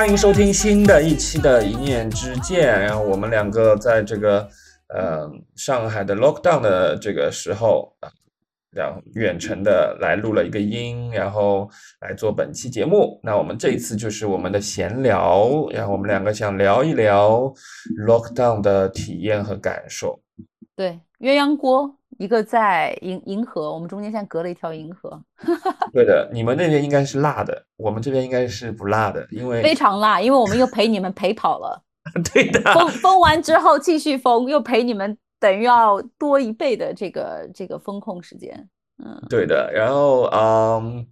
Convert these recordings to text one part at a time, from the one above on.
欢迎收听新的一期的《一念之间》。然后我们两个在这个呃上海的 lockdown 的这个时候啊，然后远程的来录了一个音，然后来做本期节目。那我们这一次就是我们的闲聊，然后我们两个想聊一聊 lockdown 的体验和感受。对，鸳鸯锅。一个在银银河，我们中间现在隔了一条银河。对的，你们那边应该是辣的，我们这边应该是不辣的，因为非常辣，因为我们又陪你们陪跑了。对的，封封完之后继续封，又陪你们等于要多一倍的这个这个风控时间。嗯，对的。然后嗯，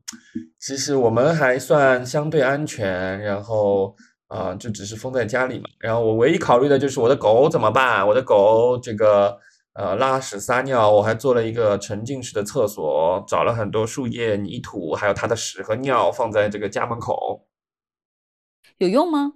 其实我们还算相对安全，然后啊，就只是封在家里嘛。然后我唯一考虑的就是我的狗怎么办？我的狗这个。呃，拉屎撒尿，我还做了一个沉浸式的厕所，找了很多树叶、泥土，还有它的屎和尿，放在这个家门口。有用吗？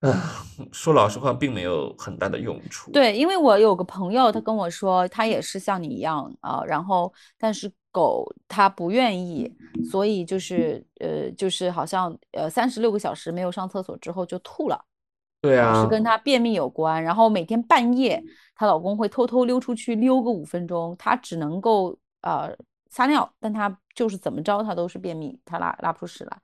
啊，说老实话，并没有很大的用处。对，因为我有个朋友，他跟我说，他也是像你一样啊，然后但是狗它不愿意，所以就是呃，就是好像呃，三十六个小时没有上厕所之后就吐了。对啊，是跟它便秘有关。然后每天半夜，她老公会偷偷溜出去溜个五分钟，她只能够呃撒尿，但她就是怎么着，她都是便秘，她拉拉不出屎来。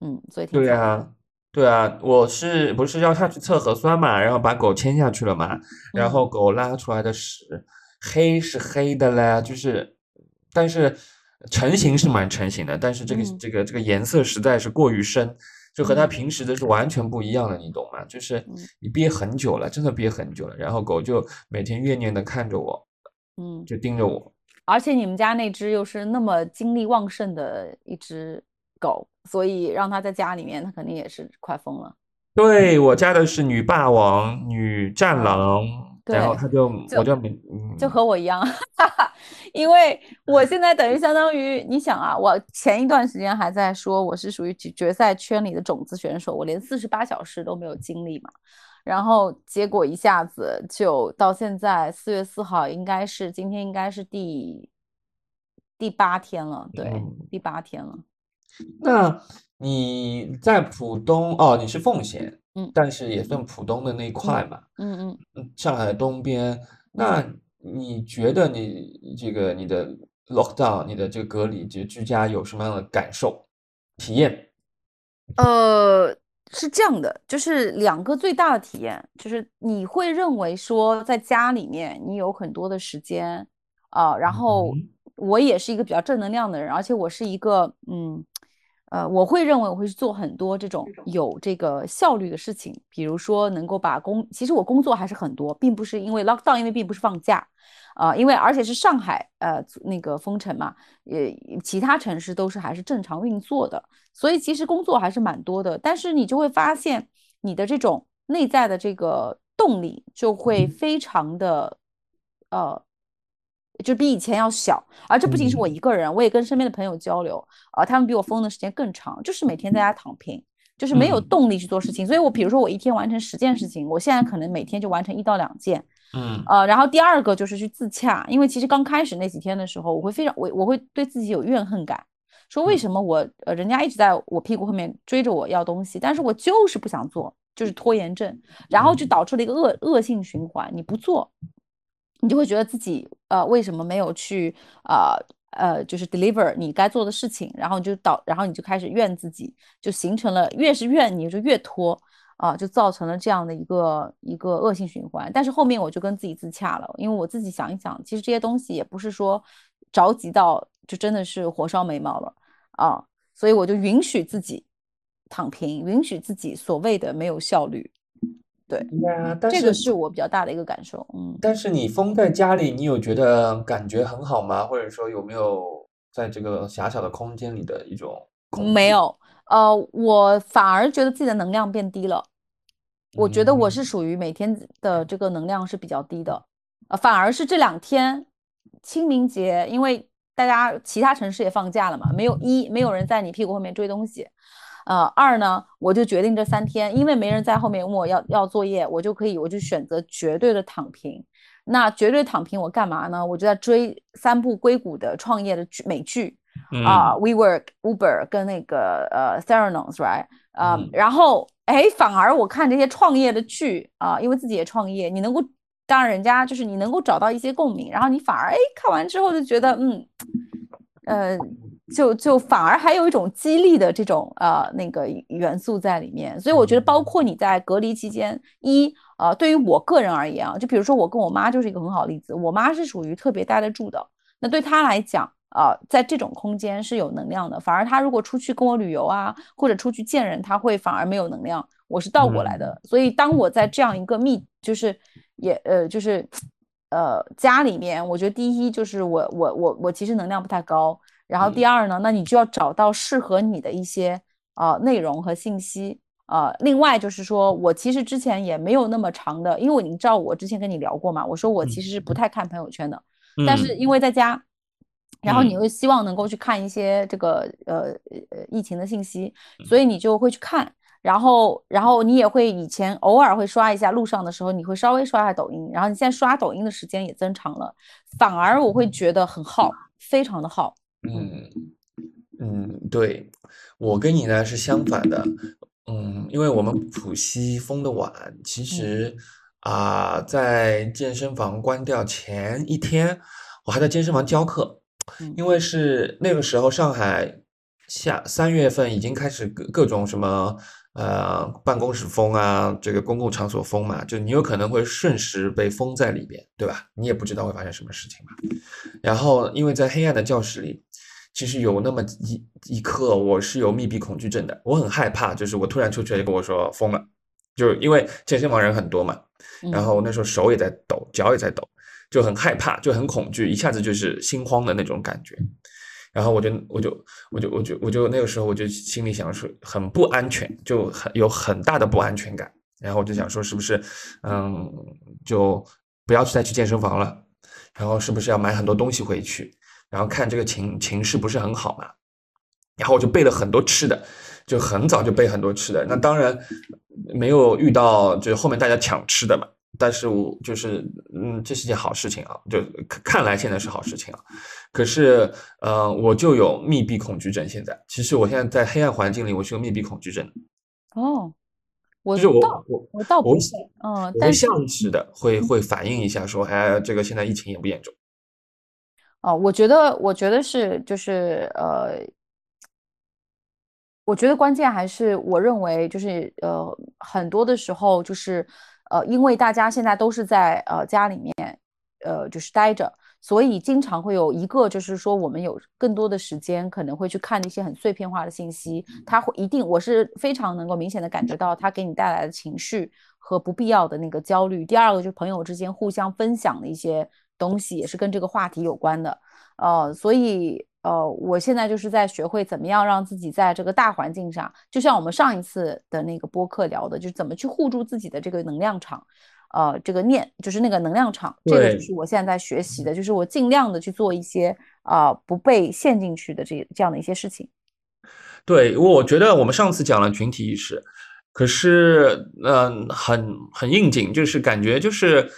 嗯，所以对啊，对啊，我是不是要下去测核酸嘛？然后把狗牵下去了嘛？然后狗拉出来的屎黑是黑的嘞，就是，但是成型是蛮成型的，但是这个这个这个颜色实在是过于深。就和它平时的是完全不一样的，你懂吗？就是你憋很久了，真的憋很久了，然后狗就每天怨念的看着我，嗯，就盯着我。而且你们家那只又是那么精力旺盛的一只狗，所以让它在家里面，它肯定也是快疯了。对我家的是女霸王、女战狼，然后它就我就就和我一样。因为我现在等于相当于，你想啊，我前一段时间还在说我是属于决赛圈里的种子选手，我连四十八小时都没有经历嘛，然后结果一下子就到现在四月四号，应该是今天应该是第第八天了，对，第八天了。那你在浦东哦，你是奉贤，嗯，但是也算浦东的那一块嘛，嗯。嗯，上海东边。那。你觉得你这个你的 lockdown，你的这个隔离就居家有什么样的感受体验？呃，是这样的，就是两个最大的体验，就是你会认为说在家里面你有很多的时间啊，然后我也是一个比较正能量的人，而且我是一个嗯。呃，我会认为我会去做很多这种有这个效率的事情，比如说能够把工，其实我工作还是很多，并不是因为 lockdown，因为并不是放假，啊，因为而且是上海呃那个封城嘛，呃，其他城市都是还是正常运作的，所以其实工作还是蛮多的，但是你就会发现你的这种内在的这个动力就会非常的呃。就比以前要小，而这不仅是我一个人，我也跟身边的朋友交流，啊，他们比我疯的时间更长，就是每天在家躺平，就是没有动力去做事情。所以我比如说我一天完成十件事情，我现在可能每天就完成一到两件，嗯，呃，然后第二个就是去自洽，因为其实刚开始那几天的时候，我会非常我我会对自己有怨恨感，说为什么我呃人家一直在我屁股后面追着我要东西，但是我就是不想做，就是拖延症，然后就。导致了一个恶恶性循环，你不做。你就会觉得自己呃为什么没有去啊呃就是 deliver 你该做的事情，然后你就导，然后你就开始怨自己，就形成了越是怨你就越拖啊，就造成了这样的一个一个恶性循环。但是后面我就跟自己自洽了，因为我自己想一想，其实这些东西也不是说着急到就真的是火烧眉毛了啊，所以我就允许自己躺平，允许自己所谓的没有效率。对，这个是我比较大的一个感受。嗯，但是你封在家里，你有觉得感觉很好吗？或者说有没有在这个狭小的空间里的一种？没有，呃，我反而觉得自己的能量变低了。我觉得我是属于每天的这个能量是比较低的，呃，反而是这两天清明节，因为大家其他城市也放假了嘛，没有一没有人在你屁股后面追东西。呃，二呢，我就决定这三天，因为没人在后面问我要要作业，我就可以，我就选择绝对的躺平。那绝对躺平，我干嘛呢？我就在追三部硅谷的创业的剧美剧啊，WeWork、Uber 跟那个呃 Theranos，right？啊，然后哎，反而我看这些创业的剧啊，因为自己也创业，你能够，当然人家就是你能够找到一些共鸣，然后你反而哎看完之后就觉得嗯，呃。就就反而还有一种激励的这种呃那个元素在里面，所以我觉得包括你在隔离期间，一呃对于我个人而言啊，就比如说我跟我妈就是一个很好的例子，我妈是属于特别待得住的，那对她来讲啊，在这种空间是有能量的，反而她如果出去跟我旅游啊，或者出去见人，她会反而没有能量，我是倒过来的，所以当我在这样一个密就是也呃就是呃家里面，我觉得第一就是我我我我其实能量不太高。然后第二呢，那你就要找到适合你的一些啊内容和信息啊。另外就是说，我其实之前也没有那么长的，因为你知道我之前跟你聊过嘛，我说我其实是不太看朋友圈的。但是因为在家，然后你会希望能够去看一些这个呃呃疫情的信息，所以你就会去看。然后然后你也会以前偶尔会刷一下路上的时候，你会稍微刷一下抖音。然后你现在刷抖音的时间也增长了，反而我会觉得很耗，非常的耗。嗯嗯，对我跟你呢是相反的，嗯，因为我们浦西封的晚，其实啊，在健身房关掉前一天，我还在健身房教课，因为是那个时候上海下三月份已经开始各各种什么呃办公室封啊，这个公共场所封嘛，就你有可能会瞬时被封在里边，对吧？你也不知道会发生什么事情嘛。然后因为在黑暗的教室里。其实有那么一一刻，我是有密闭恐惧症的，我很害怕，就是我突然出去就跟我说疯了，就因为健身房人很多嘛，然后那时候手也在抖，脚也在抖，就很害怕，就很恐惧，一下子就是心慌的那种感觉，然后我就我就我就我就我就那个时候我就心里想说很不安全，就很有很大的不安全感，然后我就想说是不是嗯就不要再去健身房了，然后是不是要买很多东西回去。然后看这个情情势不是很好嘛，然后我就备了很多吃的，就很早就备很多吃的。那当然没有遇到就是后面大家抢吃的嘛，但是我就是嗯，这是件好事情啊，就看来现在是好事情啊。可是呃，我就有密闭恐惧症。现在其实我现在在黑暗环境里，我是有密闭恐惧症。哦，我就是我我我倒不是，嗯，但是下意识的会会反映一下，说哎，这个现在疫情严不严重？哦，我觉得，我觉得是，就是呃，我觉得关键还是，我认为就是呃，很多的时候就是呃，因为大家现在都是在呃家里面呃就是待着，所以经常会有一个就是说，我们有更多的时间可能会去看一些很碎片化的信息，它会一定我是非常能够明显的感觉到它给你带来的情绪和不必要的那个焦虑。第二个就是朋友之间互相分享的一些。东西也是跟这个话题有关的，呃，所以呃，我现在就是在学会怎么样让自己在这个大环境上，就像我们上一次的那个播客聊的，就是怎么去护住自己的这个能量场，呃，这个念就是那个能量场，这个就是我现在在学习的，就是我尽量的去做一些啊不被陷进去的这这样的一些事情。对，我觉得我们上次讲了群体意识，可是嗯，很很应景，就是感觉就是。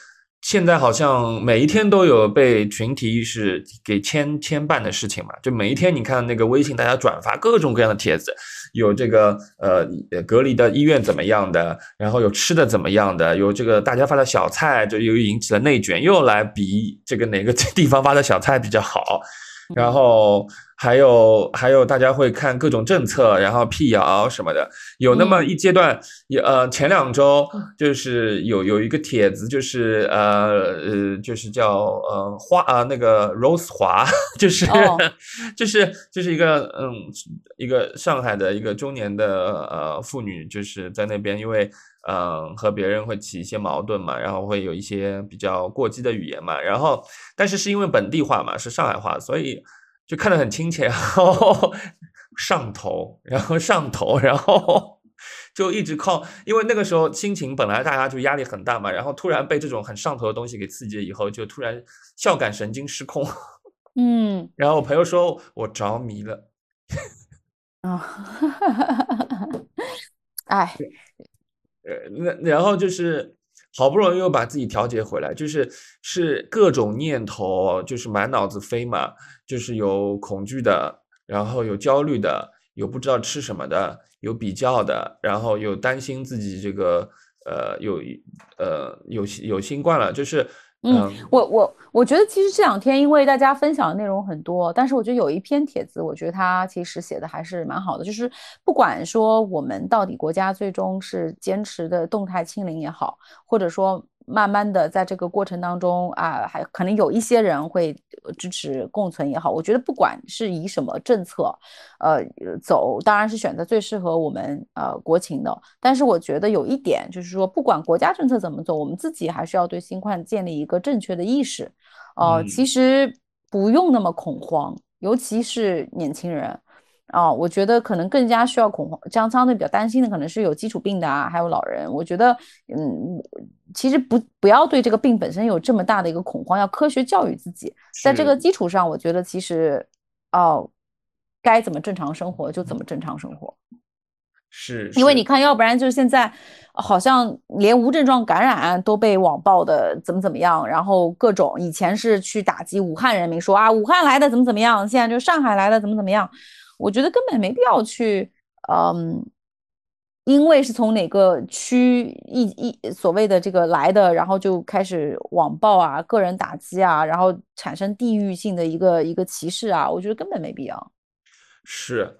现在好像每一天都有被群体意识给牵牵绊的事情嘛，就每一天你看那个微信，大家转发各种各样的帖子，有这个呃隔离的医院怎么样的，然后有吃的怎么样的，有这个大家发的小菜，就又引起了内卷，又来比这个哪个地方发的小菜比较好，然后。还有还有，大家会看各种政策，然后辟谣什么的。有那么一阶段，也呃，前两周就是有有一个帖子，就是呃呃，就是叫呃花啊那个 Rose 华，就是就是就是一个嗯一个上海的一个中年的呃妇女，就是在那边，因为嗯和别人会起一些矛盾嘛，然后会有一些比较过激的语言嘛，然后但是是因为本地话嘛，是上海话，所以。就看得很亲切，然后上头，然后上头，然后 就一直靠，因为那个时候心情本来大家就压力很大嘛，然后突然被这种很上头的东西给刺激了以后，就突然笑感神经失控，嗯，然后我朋友说我着迷了，啊，哎，呃，那然后就是好不容易又把自己调节回来，就是是各种念头就是满脑子飞嘛，就是有恐惧的，然后有焦虑的，有不知道吃什么的，有比较的，然后有担心自己这个呃有呃有有新冠了，就是。嗯，我我我觉得其实这两天因为大家分享的内容很多，但是我觉得有一篇帖子，我觉得它其实写的还是蛮好的。就是不管说我们到底国家最终是坚持的动态清零也好，或者说。慢慢的，在这个过程当中啊，还可能有一些人会支持共存也好。我觉得不管是以什么政策，呃，走，当然是选择最适合我们呃国情的。但是我觉得有一点就是说，不管国家政策怎么走，我们自己还是要对新冠建立一个正确的意识。呃，其实不用那么恐慌，尤其是年轻人。啊，我觉得可能更加需要恐慌，这样相对比较担心的可能是有基础病的啊，还有老人。我觉得，嗯，其实不不要对这个病本身有这么大的一个恐慌，要科学教育自己。在这个基础上，我觉得其实，哦，该怎么正常生活就怎么正常生活。是，因为你看，要不然就是现在好像连无症状感染都被网暴的怎么怎么样，然后各种以前是去打击武汉人民，说啊武汉来的怎么怎么样，现在就上海来的怎么怎么样。我觉得根本没必要去，嗯，因为是从哪个区一一所谓的这个来的，然后就开始网暴啊、个人打击啊，然后产生地域性的一个一个歧视啊，我觉得根本没必要。是，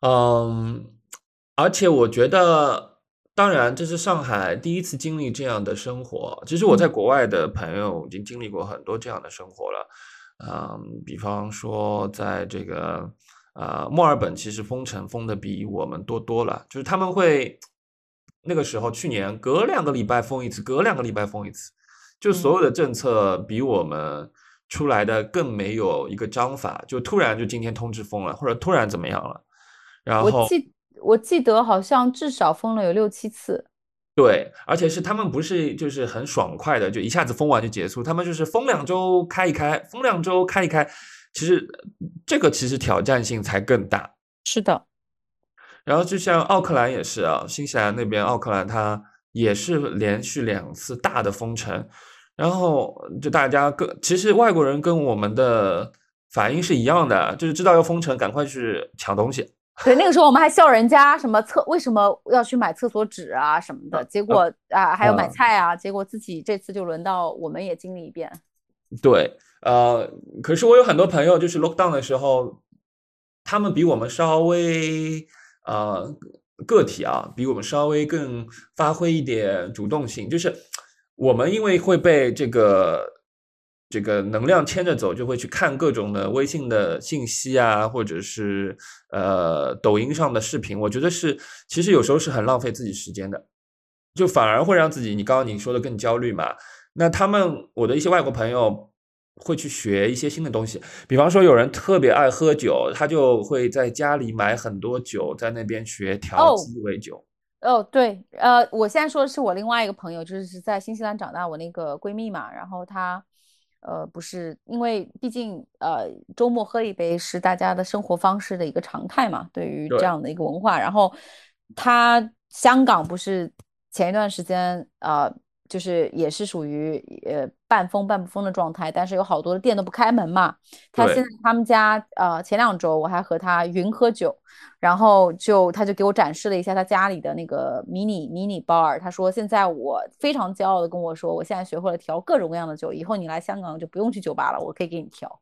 嗯，而且我觉得。当然，这是上海第一次经历这样的生活。其实我在国外的朋友已经经历过很多这样的生活了。嗯，比方说在这个呃墨尔本，其实封城封的比我们多多了。就是他们会那个时候，去年隔两个礼拜封一次，隔两个礼拜封一次，就所有的政策比我们出来的更没有一个章法，就突然就今天通知封了，或者突然怎么样了，然后。我记得好像至少封了有六七次，对，而且是他们不是就是很爽快的，就一下子封完就结束，他们就是封两周开一开，封两周开一开，其实这个其实挑战性才更大。是的，然后就像奥克兰也是啊，新西兰那边奥克兰它也是连续两次大的封城，然后就大家跟其实外国人跟我们的反应是一样的，就是知道要封城，赶快去抢东西。对，那个时候我们还笑人家什么厕为什么要去买厕所纸啊什么的，结果啊还有买菜啊，结果自己这次就轮到我们也经历一遍。对，呃，可是我有很多朋友就是 lock down 的时候，他们比我们稍微呃个体啊，比我们稍微更发挥一点主动性，就是我们因为会被这个。这个能量牵着走，就会去看各种的微信的信息啊，或者是呃抖音上的视频。我觉得是，其实有时候是很浪费自己时间的，就反而会让自己，你刚刚你说的更焦虑嘛。那他们，我的一些外国朋友会去学一些新的东西，比方说有人特别爱喝酒，他就会在家里买很多酒，在那边学调鸡尾酒。哦，对，呃，我现在说的是我另外一个朋友，就是在新西兰长大，我那个闺蜜嘛，然后她。呃，不是，因为毕竟呃，周末喝一杯是大家的生活方式的一个常态嘛。对于这样的一个文化，然后他香港不是前一段时间啊。就是也是属于呃半封半不封的状态，但是有好多的店都不开门嘛。他现在他们家呃前两周我还和他云喝酒，然后就他就给我展示了一下他家里的那个迷你迷你 bar。他说现在我非常骄傲的跟我说，我现在学会了调各种各样的酒，以后你来香港就不用去酒吧了，我可以给你调。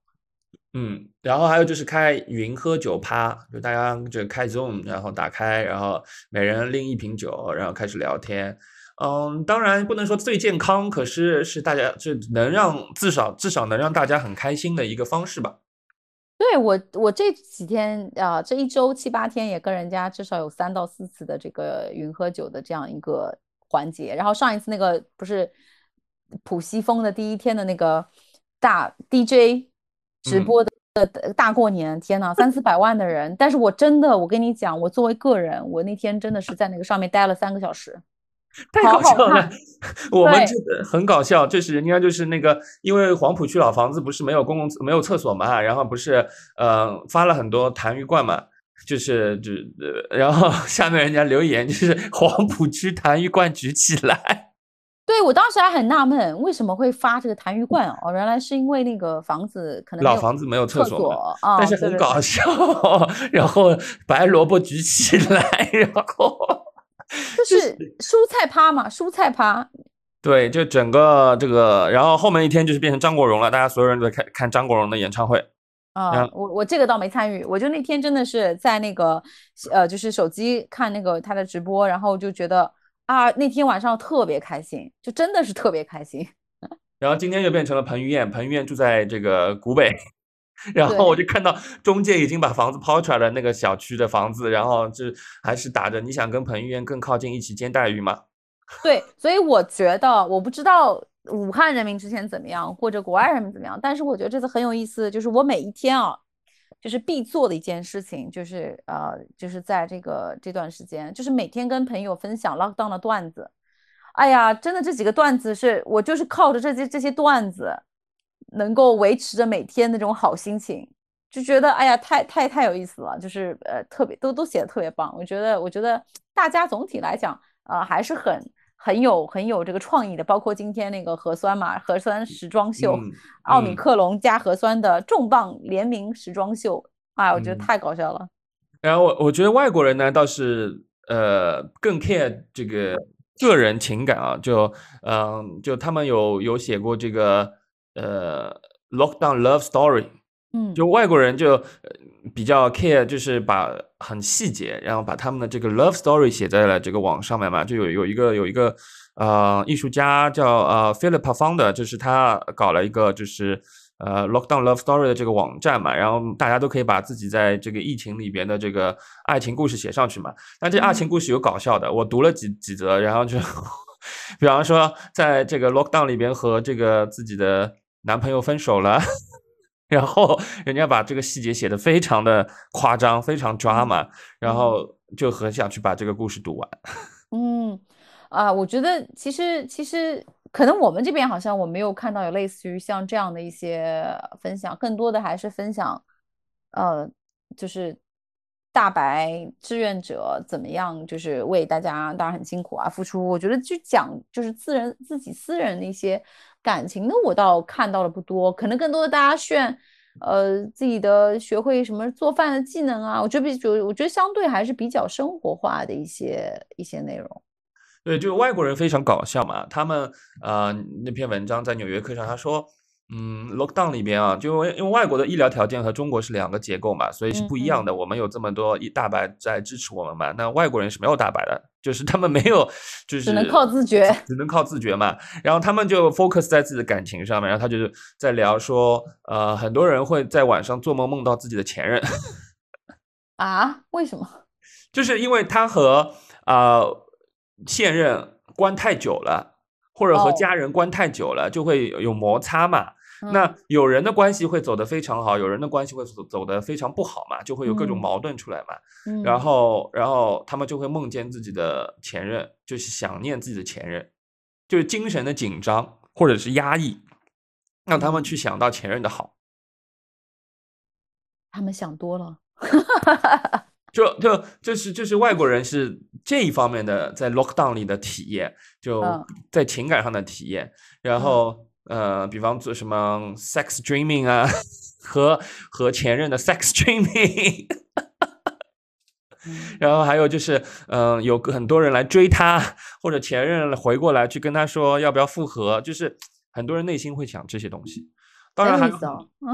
嗯，然后还有就是开云喝酒趴，就大家就开 Zoom，然后打开，然后每人拎一瓶酒，然后开始聊天。嗯，当然不能说最健康，可是是大家是能让至少至少能让大家很开心的一个方式吧。对我，我这几天啊，这一周七八天也跟人家至少有三到四次的这个云喝酒的这样一个环节。然后上一次那个不是浦西风的第一天的那个大 DJ 直播的大过年，天呐，三四百万的人。但是我真的，我跟你讲，我作为个人，我那天真的是在那个上面待了三个小时。太搞笑了。我们这个很搞笑，就是人家就是那个，因为黄浦区老房子不是没有公共没有厕所嘛，然后不是呃发了很多痰盂罐嘛，就是就然后 下面人家留言就是黄浦区痰盂罐举起来。对，我当时还很纳闷，为什么会发这个痰盂罐哦？原来是因为那个房子可能老房子没有厕所，但是很搞笑。然后白萝卜举起来，然后 就是蔬菜趴嘛，蔬菜趴。对，就整个这个，然后后面一天就是变成张国荣了，大家所有人都在看看张国荣的演唱会。啊，我我这个倒没参与，我就那天真的是在那个呃，就是手机看那个他的直播，然后就觉得。啊，那天晚上特别开心，就真的是特别开心。然后今天又变成了彭于晏，彭于晏住在这个古北，然后我就看到中介已经把房子抛出来了，那个小区的房子，然后就还是打着你想跟彭于晏更靠近，一起煎带鱼吗？对，所以我觉得，我不知道武汉人民之前怎么样，或者国外人民怎么样，但是我觉得这次很有意思，就是我每一天啊。就是必做的一件事情，就是呃，就是在这个这段时间，就是每天跟朋友分享 lockdown 的段子。哎呀，真的这几个段子是我就是靠着这些这些段子，能够维持着每天那种好心情，就觉得哎呀，太太太有意思了，就是呃，特别都都写的特别棒。我觉得我觉得大家总体来讲，呃，还是很。很有很有这个创意的，包括今天那个核酸嘛，核酸时装秀，奥米克隆加核酸的重磅联名时装秀，哎，我觉得太搞笑了。然后我我觉得外国人呢倒是呃更 care 这个个人情感啊，就嗯就他们有有写过这个呃 lockdown love story。嗯，就外国人就比较 care，就是把很细节，然后把他们的这个 love story 写在了这个网上面嘛。就有有一个有一个呃艺术家叫呃 Philip Founder，就是他搞了一个就是呃 lockdown love story 的这个网站嘛，然后大家都可以把自己在这个疫情里边的这个爱情故事写上去嘛。但这爱情故事有搞笑的，我读了几几则，然后就 比方说在这个 lockdown 里边和这个自己的男朋友分手了。然后人家把这个细节写的非常的夸张，非常抓嘛，然后就很想去把这个故事读完。嗯，啊，我觉得其实其实可能我们这边好像我没有看到有类似于像这样的一些分享，更多的还是分享，呃，就是大白志愿者怎么样，就是为大家当然很辛苦啊，付出。我觉得去讲就是自人自己私人的一些。感情的我倒看到了不多，可能更多的大家炫，呃，自己的学会什么做饭的技能啊，我觉得比就我觉得相对还是比较生活化的一些一些内容。对，就是外国人非常搞笑嘛，他们呃那篇文章在《纽约客》上他说。嗯，lockdown 里边啊，就因为因为外国的医疗条件和中国是两个结构嘛，所以是不一样的。我们有这么多一大白在支持我们嘛，那外国人是没有大白的，就是他们没有，就是只能靠自觉，只能靠自觉嘛。然后他们就 focus 在自己的感情上面，然后他就是在聊说，呃，很多人会在晚上做梦梦到自己的前任。啊？为什么？就是因为他和啊现任关太久了，或者和家人关太久了，就会有摩擦嘛。那有人的关系会走得非常好，有人的关系会走走得非常不好嘛，就会有各种矛盾出来嘛。然后，然后他们就会梦见自己的前任，就是想念自己的前任，就是精神的紧张或者是压抑，让他们去想到前任的好。他们想多了，就就就是就是外国人是这一方面的在 lockdown 里的体验，就在情感上的体验，然后。呃，比方做什么 sex dreaming 啊，和和前任的 sex dreaming，然后还有就是，嗯，有很多人来追他，或者前任回过来去跟他说要不要复合，就是很多人内心会想这些东西。当然还有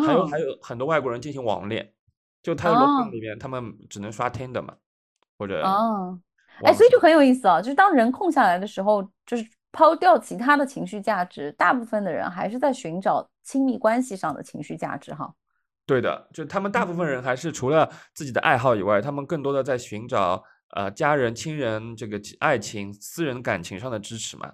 还有还有很多外国人进行网恋，就他的 local 里面，他们只能刷 Tinder 嘛，或者哦，哎，所以就很有意思啊，就是当人空下来的时候，就是。抛掉其他的情绪价值，大部分的人还是在寻找亲密关系上的情绪价值，哈。对的，就他们大部分人还是除了自己的爱好以外，他们更多的在寻找呃家人、亲人这个爱情、私人感情上的支持嘛。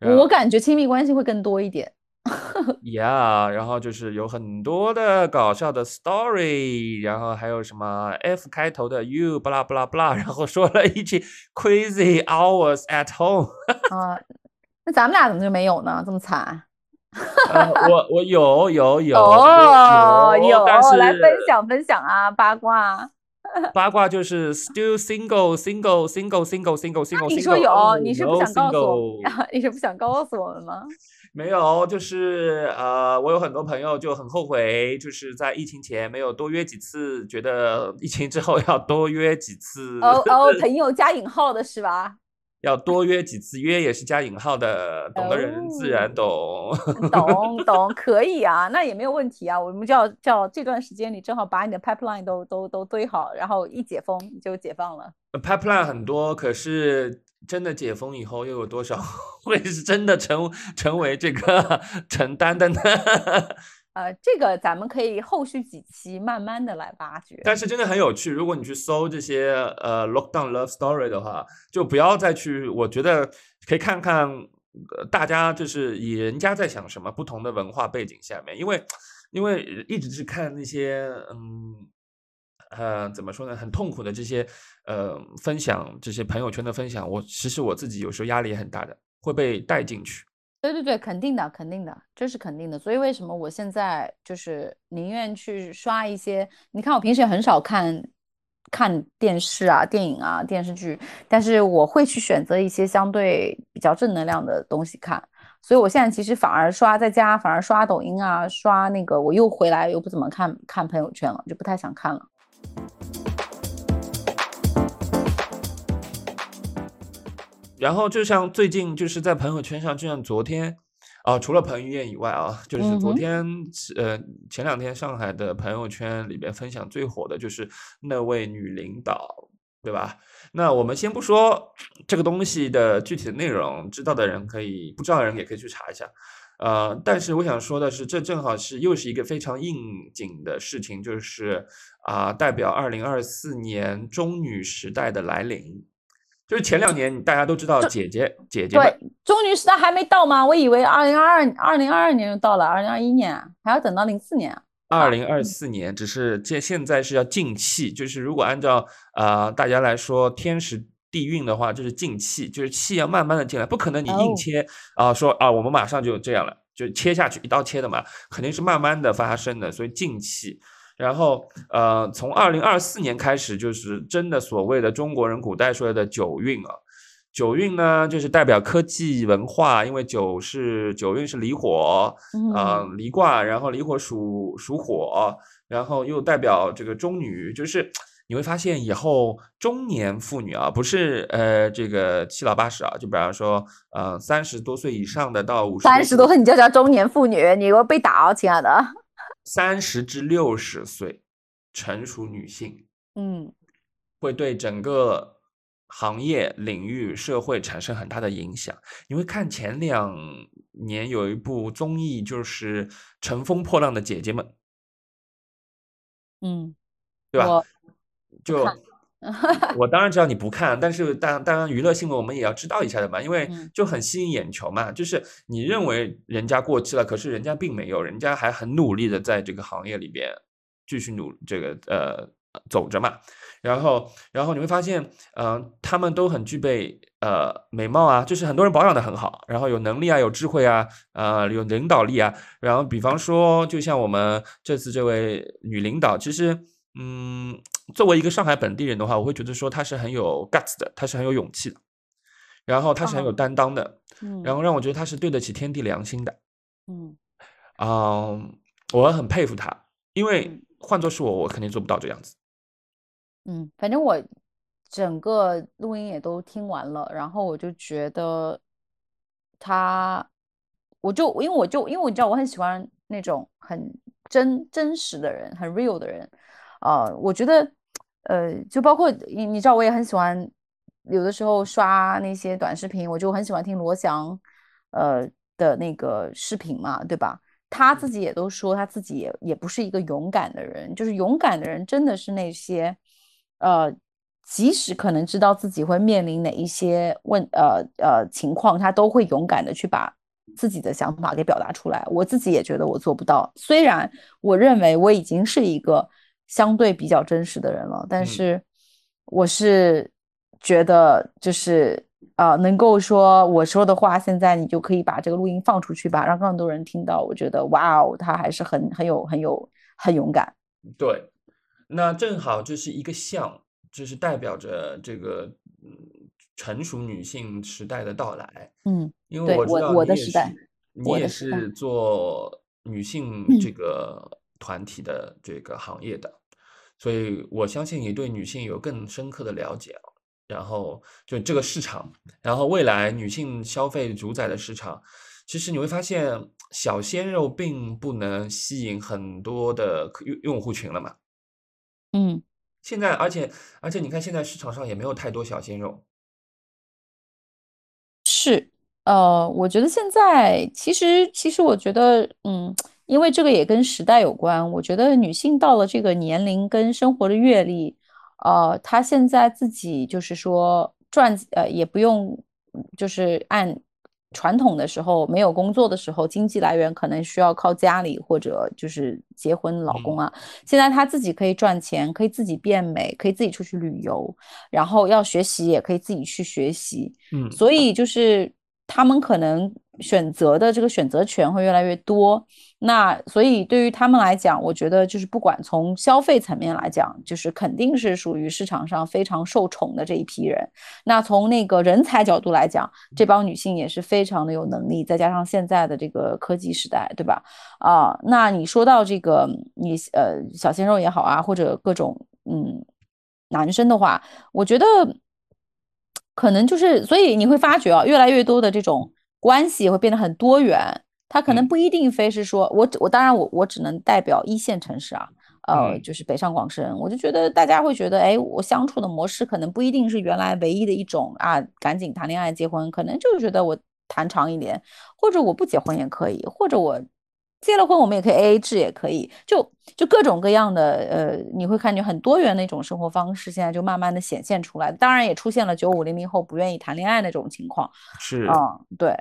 我感觉亲密关系会更多一点。Yeah，然后就是有很多的搞笑的 story，然后还有什么 F 开头的 you，巴拉巴拉巴拉，然后说了一句 crazy hours at home。啊，那咱们俩怎么就没有呢？这么惨？我我有有 有哦有，但是来分享分享啊，八卦。八卦就是 still single single single single single single。你说有，你是不想告诉我？你是不想告诉我们吗？没有，就是呃，我有很多朋友就很后悔，就是在疫情前没有多约几次，觉得疫情之后要多约几次。哦哦，朋友加引号的是吧？要多约几次，约也是加引号的，懂的人自然懂。懂懂，可以啊，那也没有问题啊。我们叫叫这段时间，你正好把你的 pipeline 都都都堆好，然后一解封你就解放了。pipeline 很多，可是真的解封以后，又有多少 会是真的成成为这个 承担的呢？呃，这个咱们可以后续几期慢慢的来挖掘。但是真的很有趣，如果你去搜这些呃 lockdown love story 的话，就不要再去，我觉得可以看看大家就是以人家在想什么，不同的文化背景下面，因为因为一直是看那些嗯呃怎么说呢，很痛苦的这些呃分享，这些朋友圈的分享，我其实我自己有时候压力也很大的，会被带进去。对对对，肯定的，肯定的，这是肯定的。所以为什么我现在就是宁愿去刷一些？你看我平时也很少看看电视啊、电影啊、电视剧，但是我会去选择一些相对比较正能量的东西看。所以我现在其实反而刷在家，反而刷抖音啊，刷那个，我又回来又不怎么看看朋友圈了，就不太想看了。然后就像最近就是在朋友圈上，就像昨天啊，除了彭于晏以外啊，就是昨天呃前两天上海的朋友圈里边分享最火的就是那位女领导，对吧？那我们先不说这个东西的具体的内容，知道的人可以，不知道的人也可以去查一下。呃，但是我想说的是，这正好是又是一个非常应景的事情，就是啊，代表二零二四年中女时代的来临。就是前两年，大家都知道姐姐姐姐对中女时代还没到吗？我以为二零二二二零二二年就到了，二零二一年还要等到零四年。二零二四年只是现现在是要进气，就是如果按照啊大家来说天时地运的话，就是进气，就是气要慢慢的进来，不可能你硬切啊说啊我们马上就这样了，就切下去一刀切的嘛，肯定是慢慢的发生的，所以进气。然后，呃，从二零二四年开始，就是真的所谓的中国人古代说的九运啊。九运呢，就是代表科技文化，因为九是九运是离火，啊，离卦，然后离火属属火，然后又代表这个中女，就是你会发现以后中年妇女啊，不是呃这个七老八十啊，就比方说呃三十多岁以上的到五十三十多岁你就叫中年妇女，你会被打哦，亲爱的。三十至六十岁，成熟女性，嗯，会对整个行业领域、社会产生很大的影响。你会看前两年有一部综艺，就是《乘风破浪的姐姐们》，嗯，对吧？就 我当然知道你不看，但是当当然娱乐新闻我们也要知道一下的嘛，因为就很吸引眼球嘛。就是你认为人家过气了，可是人家并没有，人家还很努力的在这个行业里边继续努这个呃走着嘛。然后然后你会发现，嗯，他们都很具备呃美貌啊，就是很多人保养的很好，然后有能力啊，有智慧啊，呃，有领导力啊。然后比方说，就像我们这次这位女领导，其实嗯。作为一个上海本地人的话，我会觉得说他是很有 guts 的，他是很有勇气的，然后他是很有担当的，嗯，然后让我觉得他是对得起天地良心的，嗯，啊，我很佩服他，因为换作是我，我肯定做不到这样子。嗯，反正我整个录音也都听完了，然后我就觉得他，我就因为我就因为我知道我很喜欢那种很真真实的人，很 real 的人。呃，我觉得，呃，就包括你，你知道，我也很喜欢，有的时候刷那些短视频，我就很喜欢听罗翔，呃的那个视频嘛，对吧？他自己也都说，他自己也也不是一个勇敢的人，就是勇敢的人真的是那些，呃，即使可能知道自己会面临哪一些问，呃呃情况，他都会勇敢的去把自己的想法给表达出来。我自己也觉得我做不到，虽然我认为我已经是一个相对比较真实的人了，但是我是觉得就是啊，能够说我说的话，现在你就可以把这个录音放出去吧，让更多人听到。我觉得哇哦，他还是很很有很有很勇敢。对，那正好就是一个像，就是代表着这个嗯。成熟女性时代的到来，嗯，因为我知道我的时代，你也是做女性这个团体的这个行业的，所以我相信你对女性有更深刻的了解。然后就这个市场，然后未来女性消费主宰的市场，其实你会发现小鲜肉并不能吸引很多的用用户群了嘛。嗯，现在而且而且你看现在市场上也没有太多小鲜肉。是，呃，我觉得现在其实，其实我觉得，嗯，因为这个也跟时代有关。我觉得女性到了这个年龄跟生活的阅历，呃，她现在自己就是说赚，呃，也不用，就是按。传统的时候没有工作的时候，经济来源可能需要靠家里或者就是结婚老公啊。现在她自己可以赚钱，可以自己变美，可以自己出去旅游，然后要学习也可以自己去学习。嗯，所以就是他们可能。选择的这个选择权会越来越多，那所以对于他们来讲，我觉得就是不管从消费层面来讲，就是肯定是属于市场上非常受宠的这一批人。那从那个人才角度来讲，这帮女性也是非常的有能力，再加上现在的这个科技时代，对吧？啊，那你说到这个你呃小鲜肉也好啊，或者各种嗯男生的话，我觉得可能就是所以你会发觉啊，越来越多的这种。关系会变得很多元，它可能不一定非是说，我我当然我我只能代表一线城市啊，呃，就是北上广深，我就觉得大家会觉得，哎，我相处的模式可能不一定是原来唯一的一种啊，赶紧谈恋爱结婚，可能就是觉得我谈长一点，或者我不结婚也可以，或者我结了婚我们也可以 A A 制也可以，就就各种各样的，呃，你会看见很多元的一种生活方式，现在就慢慢的显现出来，当然也出现了九五零零后不愿意谈恋爱那种情况，是，嗯，对。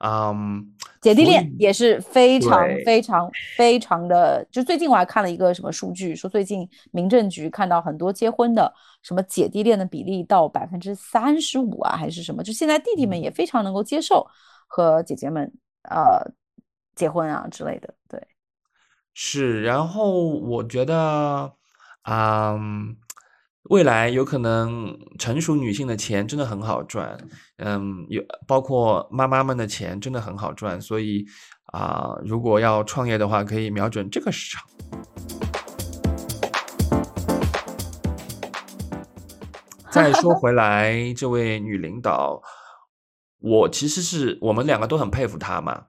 嗯，姐弟恋也是非常非常非常的。就最近我还看了一个什么数据，说最近民政局看到很多结婚的什么姐弟恋的比例到百分之三十五啊，还是什么？就现在弟弟们也非常能够接受和姐姐们呃结婚啊之类的。对，是。然后我觉得，嗯。未来有可能成熟女性的钱真的很好赚，嗯，有包括妈妈们的钱真的很好赚，所以啊，如果要创业的话，可以瞄准这个市场。再说回来，这位女领导，我其实是我们两个都很佩服她嘛，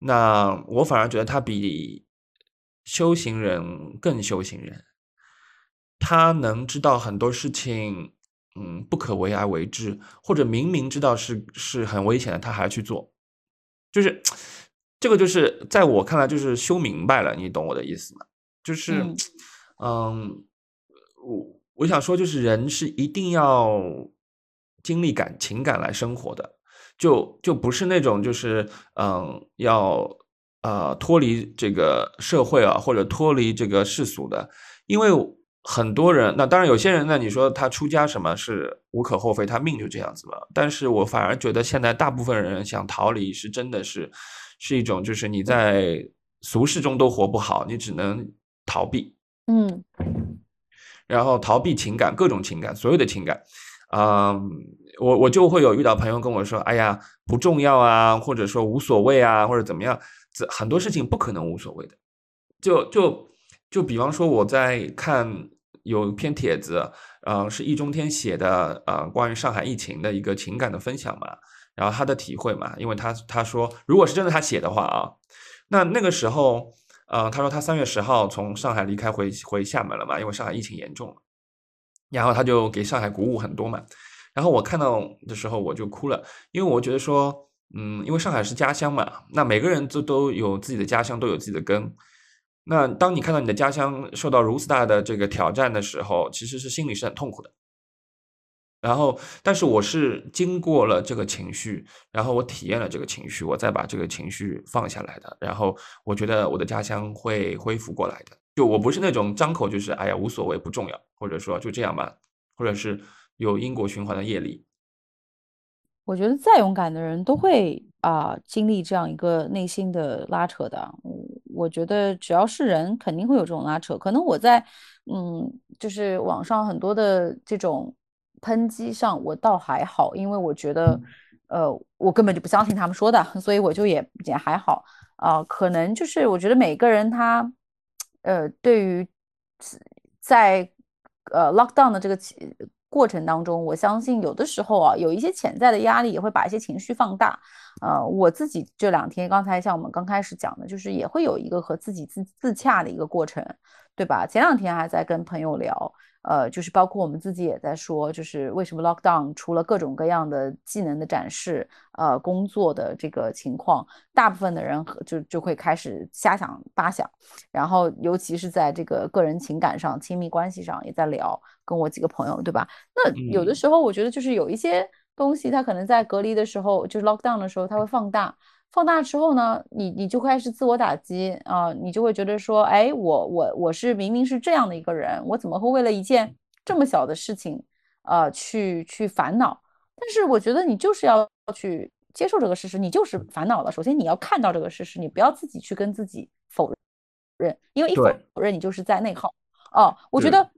那我反而觉得他比修行人更修行人。他能知道很多事情，嗯，不可为而为之，或者明明知道是是很危险的，他还去做，就是这个，就是在我看来，就是修明白了，你懂我的意思吗？就是，嗯，我我想说，就是人是一定要经历感情感来生活的，就就不是那种就是，嗯，要呃脱离这个社会啊，或者脱离这个世俗的，因为。很多人，那当然有些人呢，你说他出家什么是无可厚非，他命就这样子嘛。但是我反而觉得现在大部分人想逃离，是真的是是一种，就是你在俗世中都活不好，你只能逃避，嗯，然后逃避情感，各种情感，所有的情感，啊，我我就会有遇到朋友跟我说，哎呀，不重要啊，或者说无所谓啊，或者怎么样，这很多事情不可能无所谓的，就就。就比方说，我在看有一篇帖子，呃，是易中天写的，呃，关于上海疫情的一个情感的分享嘛，然后他的体会嘛，因为他他说，如果是真的他写的话啊，那那个时候，呃，他说他三月十号从上海离开回回厦门了嘛，因为上海疫情严重了，然后他就给上海鼓舞很多嘛，然后我看到的时候我就哭了，因为我觉得说，嗯，因为上海是家乡嘛，那每个人都都有自己的家乡，都有自己的根。那当你看到你的家乡受到如此大的这个挑战的时候，其实是心里是很痛苦的。然后，但是我是经过了这个情绪，然后我体验了这个情绪，我再把这个情绪放下来的。然后我觉得我的家乡会恢复过来的。就我不是那种张口就是哎呀无所谓不重要，或者说就这样吧，或者是有因果循环的业力。我觉得再勇敢的人都会啊经历这样一个内心的拉扯的。我觉得只要是人，肯定会有这种拉扯。可能我在嗯，就是网上很多的这种抨击上，我倒还好，因为我觉得呃，我根本就不相信他们说的，所以我就也也还好啊。可能就是我觉得每个人他呃，对于在呃 lockdown 的这个。过程当中，我相信有的时候啊，有一些潜在的压力也会把一些情绪放大。呃，我自己这两天，刚才像我们刚开始讲的，就是也会有一个和自己自自洽的一个过程，对吧？前两天还在跟朋友聊。呃，就是包括我们自己也在说，就是为什么 lockdown 除了各种各样的技能的展示，呃，工作的这个情况，大部分的人就就会开始瞎想八想，然后尤其是在这个个人情感上、亲密关系上也在聊，跟我几个朋友，对吧？那有的时候我觉得就是有一些东西，它可能在隔离的时候，就是 lockdown 的时候，它会放大。放大之后呢，你你就开始自我打击啊，你就会觉得说，哎，我我我是明明是这样的一个人，我怎么会为了一件这么小的事情，呃，去去烦恼？但是我觉得你就是要去接受这个事实，你就是烦恼了。首先你要看到这个事实，你不要自己去跟自己否认，因为一否认你就是在内耗。哦，我觉得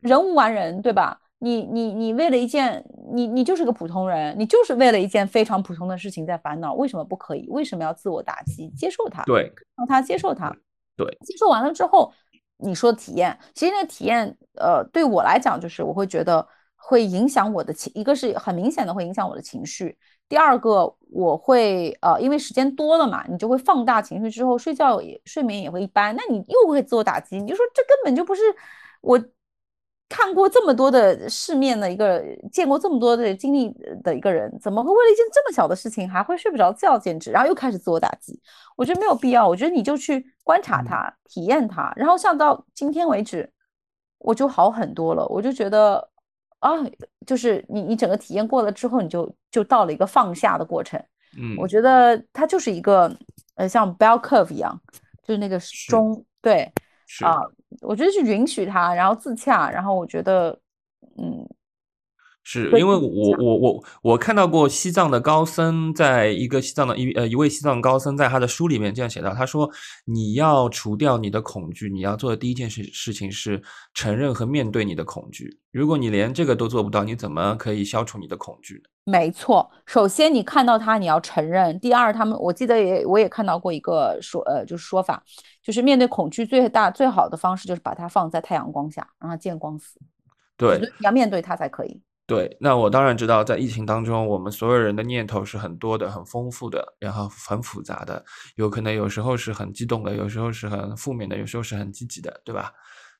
人无完人，对吧？你你你为了一件，你你就是个普通人，你就是为了一件非常普通的事情在烦恼，为什么不可以？为什么要自我打击？接受它，对，让他接受它，对，接受完了之后，你说体验，其实那个体验，呃，对我来讲，就是我会觉得会影响我的情，一个是很明显的会影响我的情绪，第二个我会呃，因为时间多了嘛，你就会放大情绪之后，睡觉也睡眠也会一般，那你又会自我打击，你就说这根本就不是我。看过这么多的世面的一个，见过这么多的经历的一个人，怎么会为了一件这么小的事情还会睡不着觉？简直，然后又开始自我打击。我觉得没有必要。我觉得你就去观察它，体验它，然后像到今天为止，我就好很多了。我就觉得啊，就是你你整个体验过了之后，你就就到了一个放下的过程。嗯，我觉得它就是一个呃，像 bell curve 一样，就是那个钟，对。啊，我觉得是允许他，然后自洽，然后我觉得，嗯，是因为我我我我看到过西藏的高僧，在一个西藏的一呃一位西藏高僧在他的书里面这样写到，他说你要除掉你的恐惧，你要做的第一件事事情是承认和面对你的恐惧。如果你连这个都做不到，你怎么可以消除你的恐惧呢？没错，首先你看到他，你要承认。第二，他们我记得也我也看到过一个说呃，就是说法，就是面对恐惧最大最好的方式就是把它放在太阳光下，让它见光死。对，你要面对它才可以。对，那我当然知道，在疫情当中，我们所有人的念头是很多的、很丰富的，然后很复杂的，有可能有时候是很激动的，有时候是很负面的，有时候是很积极的，对吧？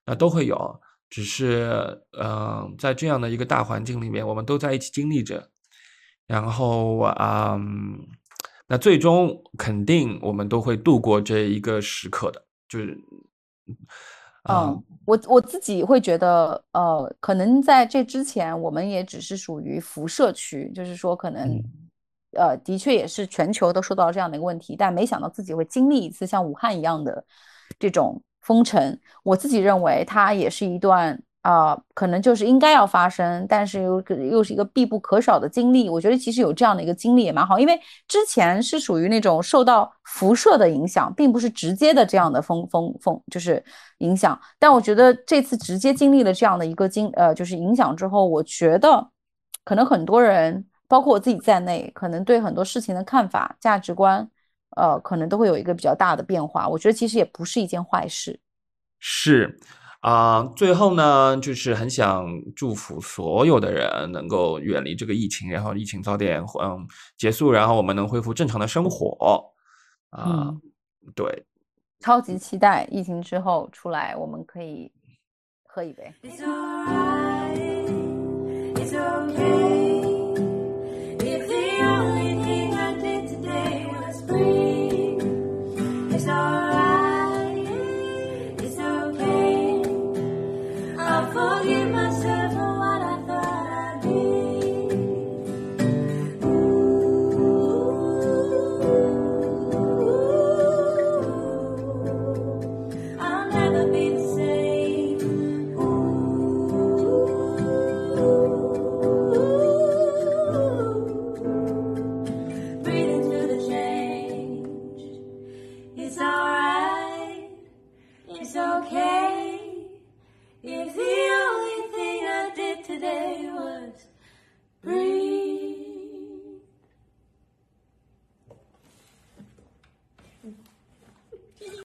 那都会有，只是嗯，在这样的一个大环境里面，我们都在一起经历着。然后啊，那最终肯定我们都会度过这一个时刻的，就是，嗯，我我自己会觉得，呃，可能在这之前，我们也只是属于辐射区，就是说，可能，呃，的确也是全球都受到这样的一个问题，但没想到自己会经历一次像武汉一样的这种封城。我自己认为，它也是一段。啊，可能就是应该要发生，但是又又是一个必不可少的经历。我觉得其实有这样的一个经历也蛮好，因为之前是属于那种受到辐射的影响，并不是直接的这样的风风风就是影响。但我觉得这次直接经历了这样的一个经呃就是影响之后，我觉得可能很多人，包括我自己在内，可能对很多事情的看法、价值观，呃，可能都会有一个比较大的变化。我觉得其实也不是一件坏事。是。啊，最后呢，就是很想祝福所有的人能够远离这个疫情，然后疫情早点嗯结束，然后我们能恢复正常的生活。啊，对，超级期待疫情之后出来，我们可以喝一杯。